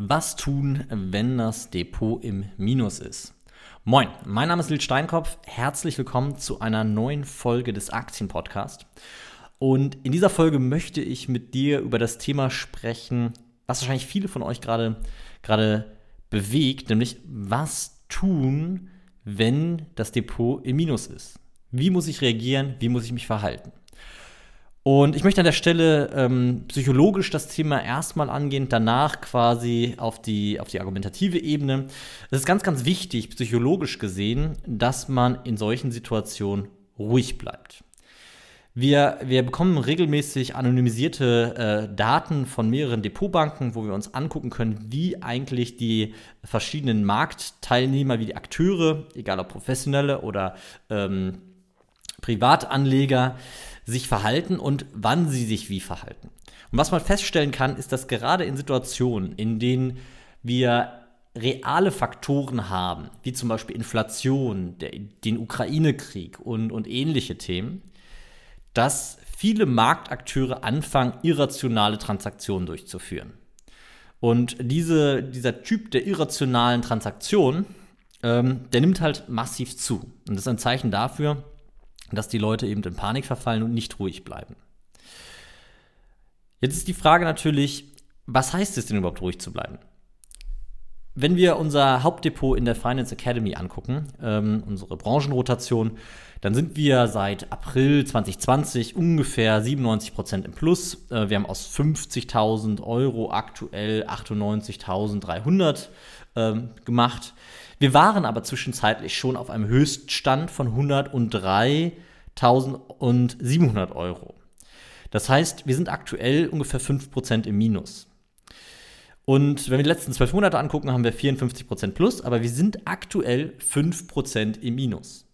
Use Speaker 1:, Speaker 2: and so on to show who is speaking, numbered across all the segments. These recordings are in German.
Speaker 1: Was tun, wenn das Depot im Minus ist? Moin, mein Name ist Lil Steinkopf. Herzlich willkommen zu einer neuen Folge des Aktienpodcasts. Und in dieser Folge möchte ich mit dir über das Thema sprechen, was wahrscheinlich viele von euch gerade gerade bewegt, nämlich was tun, wenn das Depot im Minus ist? Wie muss ich reagieren? Wie muss ich mich verhalten? Und ich möchte an der Stelle ähm, psychologisch das Thema erstmal angehen, danach quasi auf die, auf die argumentative Ebene. Es ist ganz, ganz wichtig, psychologisch gesehen, dass man in solchen Situationen ruhig bleibt. Wir, wir bekommen regelmäßig anonymisierte äh, Daten von mehreren Depotbanken, wo wir uns angucken können, wie eigentlich die verschiedenen Marktteilnehmer, wie die Akteure, egal ob professionelle oder ähm, Privatanleger, sich verhalten und wann sie sich wie verhalten. Und was man feststellen kann, ist, dass gerade in Situationen, in denen wir reale Faktoren haben, wie zum Beispiel Inflation, der, den Ukraine-Krieg und, und ähnliche Themen, dass viele Marktakteure anfangen, irrationale Transaktionen durchzuführen. Und diese, dieser Typ der irrationalen Transaktionen, ähm, der nimmt halt massiv zu. Und das ist ein Zeichen dafür, dass die Leute eben in Panik verfallen und nicht ruhig bleiben. Jetzt ist die Frage natürlich, was heißt es denn überhaupt ruhig zu bleiben? Wenn wir unser Hauptdepot in der Finance Academy angucken, ähm, unsere Branchenrotation, dann sind wir seit April 2020 ungefähr 97 Prozent im Plus. Äh, wir haben aus 50.000 Euro aktuell 98.300 ähm, gemacht. Wir waren aber zwischenzeitlich schon auf einem Höchststand von 103.700 Euro. Das heißt, wir sind aktuell ungefähr 5% im Minus. Und wenn wir die letzten zwölf Monate angucken, haben wir 54% plus, aber wir sind aktuell 5% im Minus.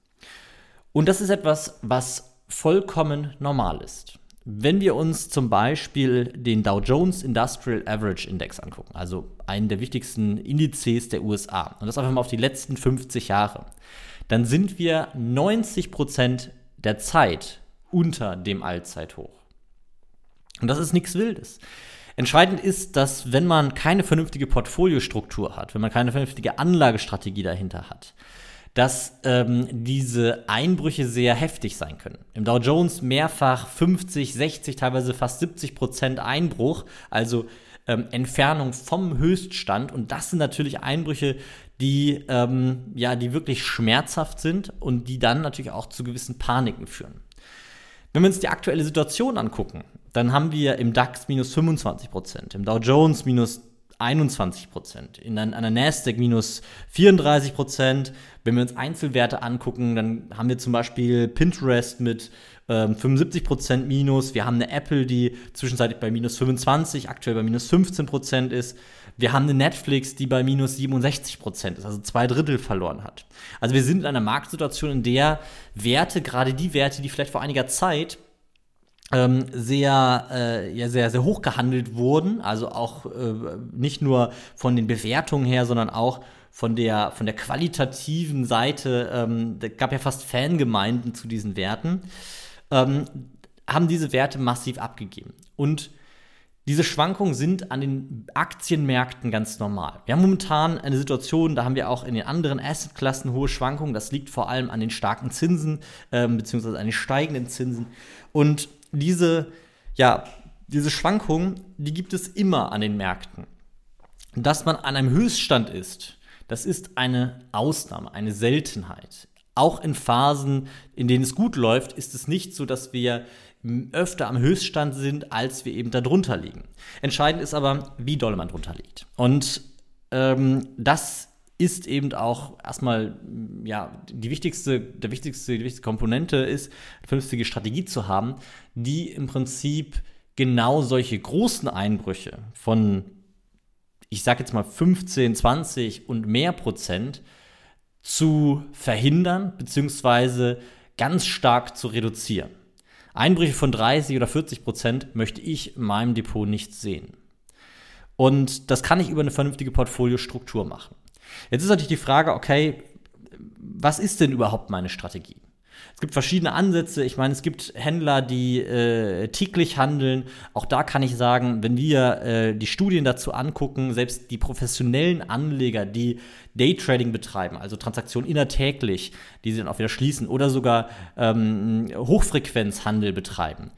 Speaker 1: Und das ist etwas, was vollkommen normal ist. Wenn wir uns zum Beispiel den Dow Jones Industrial Average Index angucken, also einen der wichtigsten Indizes der USA, und das einfach mal auf die letzten 50 Jahre, dann sind wir 90 Prozent der Zeit unter dem Allzeithoch. Und das ist nichts Wildes. Entscheidend ist, dass wenn man keine vernünftige Portfoliostruktur hat, wenn man keine vernünftige Anlagestrategie dahinter hat, dass ähm, diese Einbrüche sehr heftig sein können. Im Dow Jones mehrfach 50, 60, teilweise fast 70 Prozent Einbruch, also ähm, Entfernung vom Höchststand. Und das sind natürlich Einbrüche, die, ähm, ja, die wirklich schmerzhaft sind und die dann natürlich auch zu gewissen Paniken führen. Wenn wir uns die aktuelle Situation angucken, dann haben wir im DAX minus 25 Prozent, im Dow Jones minus 21 Prozent, in einer Nasdaq minus 34 Prozent. Wenn wir uns Einzelwerte angucken, dann haben wir zum Beispiel Pinterest mit ähm, 75 Prozent minus. Wir haben eine Apple, die zwischenzeitlich bei minus 25, aktuell bei minus 15 Prozent ist. Wir haben eine Netflix, die bei minus 67 Prozent ist, also zwei Drittel verloren hat. Also wir sind in einer Marktsituation, in der Werte, gerade die Werte, die vielleicht vor einiger Zeit ähm, sehr, äh, ja, sehr, sehr hoch gehandelt wurden. Also auch äh, nicht nur von den Bewertungen her, sondern auch von der, von der qualitativen Seite. Ähm, da gab ja fast Fangemeinden zu diesen Werten. Ähm, haben diese Werte massiv abgegeben. Und diese Schwankungen sind an den Aktienmärkten ganz normal. Wir haben momentan eine Situation, da haben wir auch in den anderen Assetklassen hohe Schwankungen. Das liegt vor allem an den starken Zinsen, ähm, beziehungsweise an den steigenden Zinsen. Und diese, ja, diese Schwankungen, die gibt es immer an den Märkten. Dass man an einem Höchststand ist, das ist eine Ausnahme, eine Seltenheit. Auch in Phasen, in denen es gut läuft, ist es nicht so, dass wir öfter am Höchststand sind, als wir eben darunter liegen. Entscheidend ist aber, wie doll man drunter liegt. Und ähm, das ist eben auch erstmal ja die wichtigste, der wichtigste, die wichtigste Komponente ist, eine vernünftige Strategie zu haben, die im Prinzip genau solche großen Einbrüche von, ich sage jetzt mal 15, 20 und mehr Prozent zu verhindern, beziehungsweise ganz stark zu reduzieren. Einbrüche von 30 oder 40 Prozent möchte ich in meinem Depot nicht sehen. Und das kann ich über eine vernünftige Portfoliostruktur machen. Jetzt ist natürlich die Frage, okay, was ist denn überhaupt meine Strategie? Es gibt verschiedene Ansätze. Ich meine, es gibt Händler, die äh, täglich handeln. Auch da kann ich sagen, wenn wir äh, die Studien dazu angucken, selbst die professionellen Anleger, die Daytrading betreiben, also Transaktionen innertäglich, die sie dann auch wieder schließen oder sogar ähm, Hochfrequenzhandel betreiben,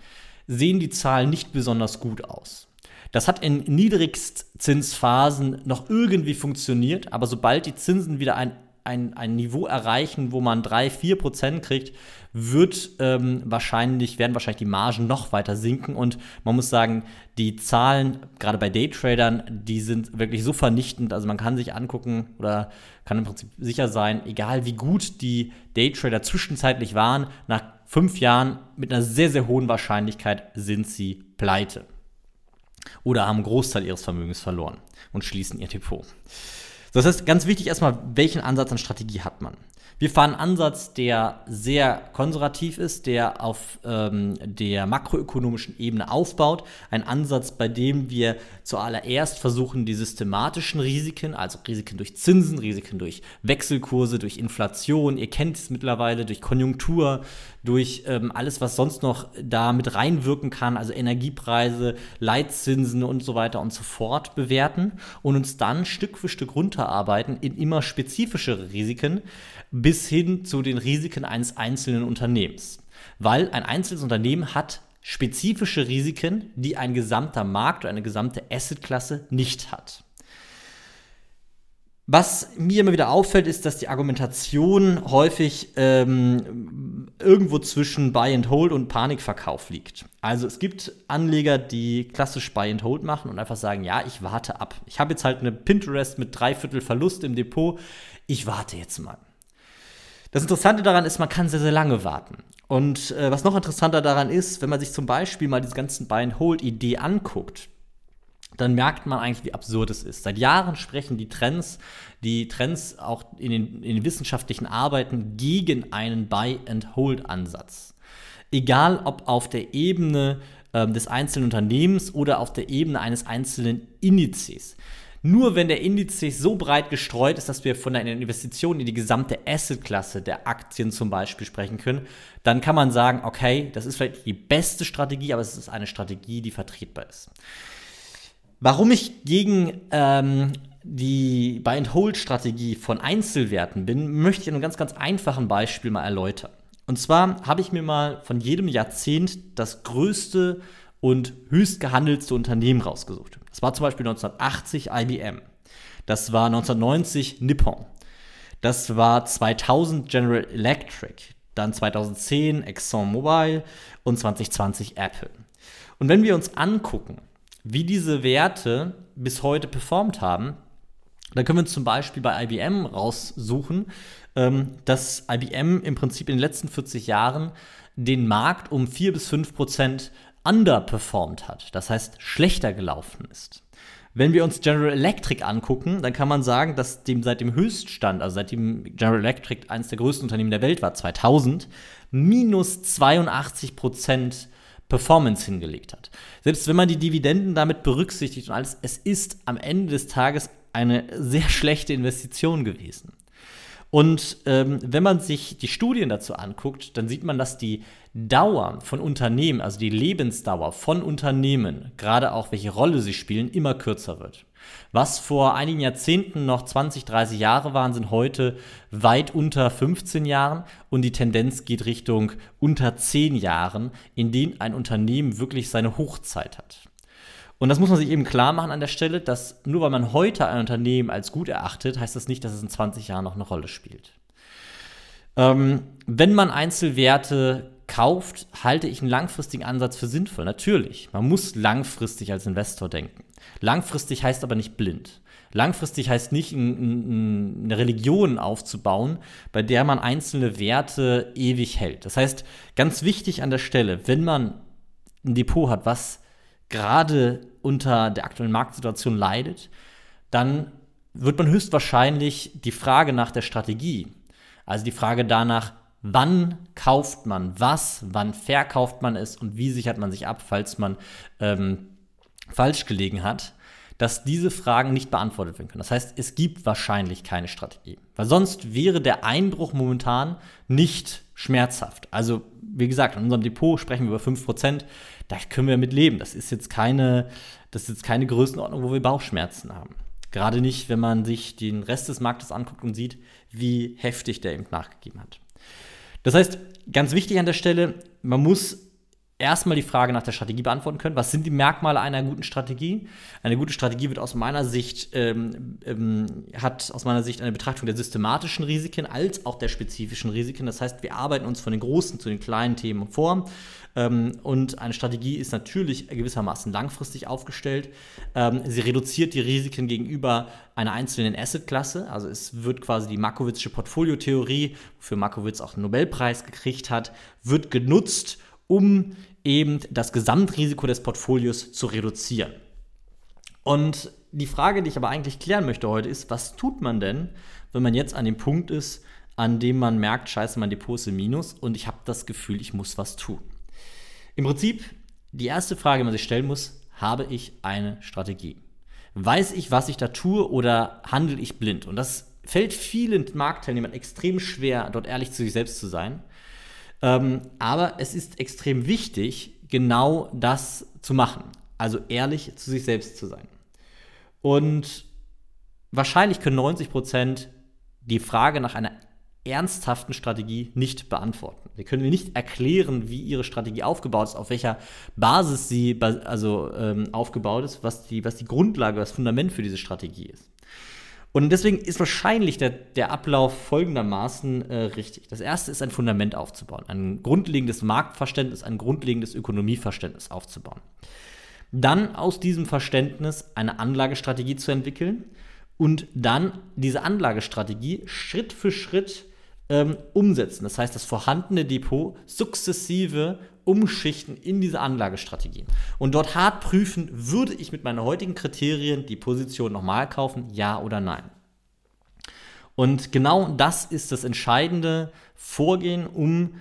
Speaker 1: sehen die Zahlen nicht besonders gut aus. Das hat in Niedrigstzinsphasen noch irgendwie funktioniert, aber sobald die Zinsen wieder ein ein, ein Niveau erreichen, wo man 3, 4 Prozent kriegt, wird ähm, wahrscheinlich, werden wahrscheinlich die Margen noch weiter sinken. Und man muss sagen, die Zahlen, gerade bei Daytradern, die sind wirklich so vernichtend. Also man kann sich angucken oder kann im Prinzip sicher sein, egal wie gut die Daytrader zwischenzeitlich waren, nach fünf Jahren mit einer sehr, sehr hohen Wahrscheinlichkeit sind sie pleite. Oder haben einen Großteil ihres Vermögens verloren und schließen ihr Depot. Das heißt, ganz wichtig erstmal, welchen Ansatz an Strategie hat man? Wir fahren einen Ansatz, der sehr konservativ ist, der auf ähm, der makroökonomischen Ebene aufbaut. Ein Ansatz, bei dem wir zuallererst versuchen, die systematischen Risiken, also Risiken durch Zinsen, Risiken durch Wechselkurse, durch Inflation, ihr kennt es mittlerweile, durch Konjunktur, durch ähm, alles, was sonst noch da mit reinwirken kann, also Energiepreise, Leitzinsen und so weiter und so fort bewerten und uns dann Stück für Stück runterarbeiten in immer spezifischere Risiken bis hin zu den Risiken eines einzelnen Unternehmens. Weil ein einzelnes Unternehmen hat spezifische Risiken, die ein gesamter Markt oder eine gesamte Assetklasse nicht hat. Was mir immer wieder auffällt, ist, dass die Argumentation häufig ähm, irgendwo zwischen Buy and Hold und Panikverkauf liegt. Also es gibt Anleger, die klassisch Buy and Hold machen und einfach sagen, ja, ich warte ab. Ich habe jetzt halt eine Pinterest mit dreiviertel Verlust im Depot. Ich warte jetzt mal. Das Interessante daran ist, man kann sehr, sehr lange warten. Und äh, was noch interessanter daran ist, wenn man sich zum Beispiel mal diese ganzen Buy-and-Hold-Idee anguckt, dann merkt man eigentlich, wie absurd es ist. Seit Jahren sprechen die Trends, die Trends auch in den, in den wissenschaftlichen Arbeiten gegen einen Buy-and-Hold-Ansatz. Egal ob auf der Ebene äh, des einzelnen Unternehmens oder auf der Ebene eines einzelnen Indizes. Nur wenn der Indiz so breit gestreut ist, dass wir von einer Investition in die gesamte Assetklasse der Aktien zum Beispiel sprechen können, dann kann man sagen, okay, das ist vielleicht die beste Strategie, aber es ist eine Strategie, die vertretbar ist. Warum ich gegen ähm, die Buy-and-Hold-Strategie von Einzelwerten bin, möchte ich in einem ganz, ganz einfachen Beispiel mal erläutern. Und zwar habe ich mir mal von jedem Jahrzehnt das größte und höchst gehandelste Unternehmen rausgesucht. Das war zum Beispiel 1980 IBM. Das war 1990 Nippon. Das war 2000 General Electric. Dann 2010 ExxonMobil und 2020 Apple. Und wenn wir uns angucken, wie diese Werte bis heute performt haben, dann können wir zum Beispiel bei IBM raussuchen, ähm, dass IBM im Prinzip in den letzten 40 Jahren den Markt um 4 bis 5 Prozent underperformed hat, das heißt schlechter gelaufen ist. Wenn wir uns General Electric angucken, dann kann man sagen, dass dem seit dem Höchststand, also seitdem General Electric eines der größten Unternehmen der Welt war, 2000, minus 82 Prozent Performance hingelegt hat. Selbst wenn man die Dividenden damit berücksichtigt und alles, es ist am Ende des Tages eine sehr schlechte Investition gewesen. Und ähm, wenn man sich die Studien dazu anguckt, dann sieht man, dass die Dauer von Unternehmen, also die Lebensdauer von Unternehmen, gerade auch welche Rolle sie spielen, immer kürzer wird. Was vor einigen Jahrzehnten noch 20, 30 Jahre waren, sind heute weit unter 15 Jahren und die Tendenz geht Richtung unter 10 Jahren, in denen ein Unternehmen wirklich seine Hochzeit hat. Und das muss man sich eben klar machen an der Stelle, dass nur weil man heute ein Unternehmen als gut erachtet, heißt das nicht, dass es in 20 Jahren noch eine Rolle spielt. Ähm, wenn man Einzelwerte kauft, halte ich einen langfristigen Ansatz für sinnvoll. Natürlich, man muss langfristig als Investor denken. Langfristig heißt aber nicht blind. Langfristig heißt nicht, eine Religion aufzubauen, bei der man einzelne Werte ewig hält. Das heißt, ganz wichtig an der Stelle, wenn man ein Depot hat, was gerade unter der aktuellen Marktsituation leidet, dann wird man höchstwahrscheinlich die Frage nach der Strategie, also die Frage danach, wann kauft man was, wann verkauft man es und wie sichert man sich ab, falls man ähm, falsch gelegen hat, dass diese Fragen nicht beantwortet werden können. Das heißt, es gibt wahrscheinlich keine Strategie, weil sonst wäre der Einbruch momentan nicht schmerzhaft. Also, wie gesagt, in unserem Depot sprechen wir über 5%, da können wir mit leben. Das ist jetzt keine, das ist jetzt keine Größenordnung, wo wir Bauchschmerzen haben. Gerade nicht, wenn man sich den Rest des Marktes anguckt und sieht, wie heftig der eben nachgegeben hat. Das heißt, ganz wichtig an der Stelle, man muss erstmal die Frage nach der Strategie beantworten können. Was sind die Merkmale einer guten Strategie? Eine gute Strategie wird aus meiner Sicht ähm, ähm, hat aus meiner Sicht eine Betrachtung der systematischen Risiken als auch der spezifischen Risiken. Das heißt, wir arbeiten uns von den großen zu den kleinen Themen vor. Ähm, und eine Strategie ist natürlich gewissermaßen langfristig aufgestellt. Ähm, sie reduziert die Risiken gegenüber einer einzelnen Assetklasse. Also es wird quasi die Markowitzsche Portfoliotheorie, wofür Markowitz auch einen Nobelpreis gekriegt hat, wird genutzt um eben das Gesamtrisiko des Portfolios zu reduzieren. Und die Frage, die ich aber eigentlich klären möchte heute, ist, was tut man denn, wenn man jetzt an dem Punkt ist, an dem man merkt, scheiße, mein Depot ist im Minus und ich habe das Gefühl, ich muss was tun. Im Prinzip, die erste Frage, die man sich stellen muss, habe ich eine Strategie? Weiß ich, was ich da tue oder handle ich blind? Und das fällt vielen Marktteilnehmern extrem schwer, dort ehrlich zu sich selbst zu sein. Ähm, aber es ist extrem wichtig, genau das zu machen. Also ehrlich zu sich selbst zu sein. Und wahrscheinlich können 90 Prozent die Frage nach einer ernsthaften Strategie nicht beantworten. Sie können nicht erklären, wie ihre Strategie aufgebaut ist, auf welcher Basis sie also, ähm, aufgebaut ist, was die, was die Grundlage, das Fundament für diese Strategie ist. Und deswegen ist wahrscheinlich der, der Ablauf folgendermaßen äh, richtig. Das erste ist ein Fundament aufzubauen, ein grundlegendes Marktverständnis, ein grundlegendes Ökonomieverständnis aufzubauen. Dann aus diesem Verständnis eine Anlagestrategie zu entwickeln und dann diese Anlagestrategie Schritt für Schritt ähm, umsetzen. Das heißt, das vorhandene Depot sukzessive umschichten in diese Anlagestrategien. Und dort hart prüfen, würde ich mit meinen heutigen Kriterien die Position nochmal kaufen, ja oder nein. Und genau das ist das entscheidende Vorgehen, um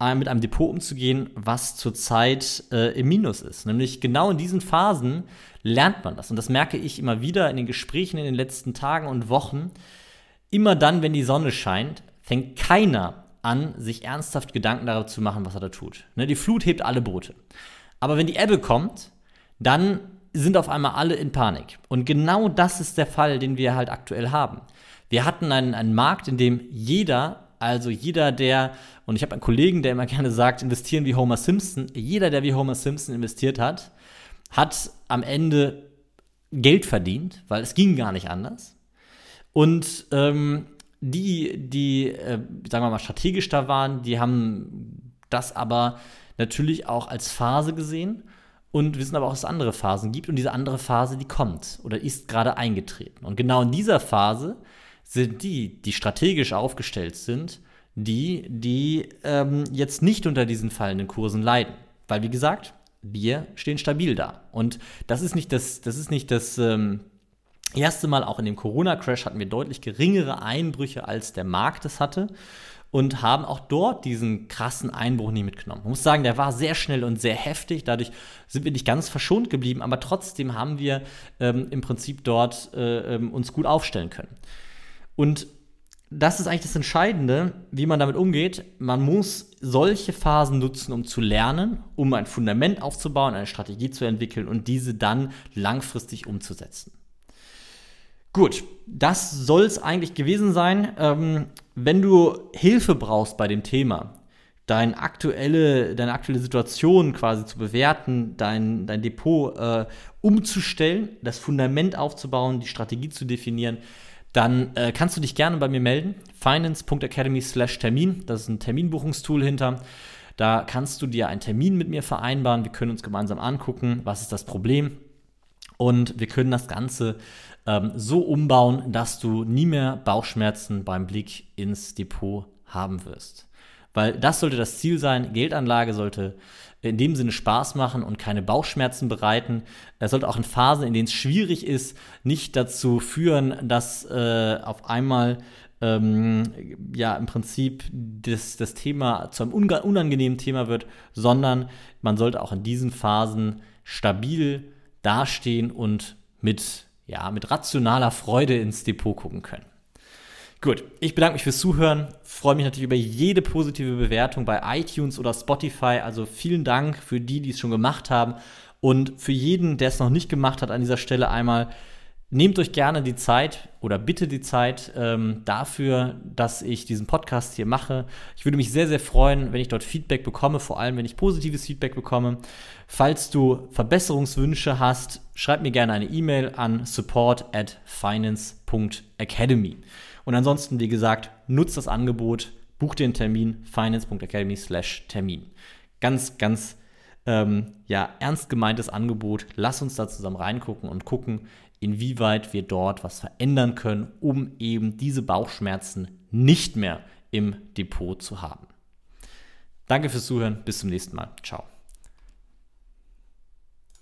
Speaker 1: äh, mit einem Depot umzugehen, was zurzeit äh, im Minus ist. Nämlich genau in diesen Phasen lernt man das. Und das merke ich immer wieder in den Gesprächen in den letzten Tagen und Wochen. Immer dann, wenn die Sonne scheint, fängt keiner an, sich ernsthaft Gedanken darüber zu machen, was er da tut. Ne, die Flut hebt alle Boote. Aber wenn die Ebbe kommt, dann sind auf einmal alle in Panik. Und genau das ist der Fall, den wir halt aktuell haben. Wir hatten einen, einen Markt, in dem jeder, also jeder, der, und ich habe einen Kollegen, der immer gerne sagt, investieren wie Homer Simpson, jeder, der wie Homer Simpson investiert hat, hat am Ende Geld verdient, weil es ging gar nicht anders. Und ähm, die, die, äh, sagen wir mal, strategisch da waren, die haben das aber natürlich auch als Phase gesehen und wissen aber auch, dass es andere Phasen gibt und diese andere Phase, die kommt oder ist gerade eingetreten. Und genau in dieser Phase sind die, die strategisch aufgestellt sind, die, die ähm, jetzt nicht unter diesen fallenden Kursen leiden. Weil, wie gesagt, wir stehen stabil da. Und das ist nicht das, das ist nicht das, ähm, erste Mal auch in dem Corona-Crash hatten wir deutlich geringere Einbrüche, als der Markt es hatte und haben auch dort diesen krassen Einbruch nie mitgenommen. Man muss sagen, der war sehr schnell und sehr heftig. Dadurch sind wir nicht ganz verschont geblieben, aber trotzdem haben wir ähm, im Prinzip dort äh, ähm, uns gut aufstellen können. Und das ist eigentlich das Entscheidende, wie man damit umgeht. Man muss solche Phasen nutzen, um zu lernen, um ein Fundament aufzubauen, eine Strategie zu entwickeln und diese dann langfristig umzusetzen. Gut, das soll es eigentlich gewesen sein. Ähm, wenn du Hilfe brauchst bei dem Thema, deine aktuelle, deine aktuelle Situation quasi zu bewerten, dein, dein Depot äh, umzustellen, das Fundament aufzubauen, die Strategie zu definieren, dann äh, kannst du dich gerne bei mir melden. finance.academy/termin, das ist ein Terminbuchungstool hinter. Da kannst du dir einen Termin mit mir vereinbaren. Wir können uns gemeinsam angucken, was ist das Problem. Und wir können das Ganze ähm, so umbauen, dass du nie mehr Bauchschmerzen beim Blick ins Depot haben wirst. Weil das sollte das Ziel sein. Geldanlage sollte in dem Sinne Spaß machen und keine Bauchschmerzen bereiten. Es sollte auch in Phasen, in denen es schwierig ist, nicht dazu führen, dass äh, auf einmal ähm, ja im Prinzip das, das Thema zu einem unangenehmen Thema wird, sondern man sollte auch in diesen Phasen stabil dastehen und mit, ja, mit rationaler Freude ins Depot gucken können. Gut, ich bedanke mich fürs Zuhören. Freue mich natürlich über jede positive Bewertung bei iTunes oder Spotify. Also vielen Dank für die, die es schon gemacht haben. Und für jeden, der es noch nicht gemacht hat, an dieser Stelle einmal, nehmt euch gerne die Zeit oder bitte die Zeit ähm, dafür, dass ich diesen Podcast hier mache. Ich würde mich sehr, sehr freuen, wenn ich dort Feedback bekomme, vor allem wenn ich positives Feedback bekomme. Falls du Verbesserungswünsche hast, schreib mir gerne eine E-Mail an support at finance.academy. Und ansonsten, wie gesagt, nutzt das Angebot, buch dir einen Termin, finance.academy slash Termin. Ganz, ganz ähm, ja, ernst gemeintes Angebot. Lass uns da zusammen reingucken und gucken, inwieweit wir dort was verändern können, um eben diese Bauchschmerzen nicht mehr im Depot zu haben. Danke fürs Zuhören. Bis zum nächsten Mal. Ciao.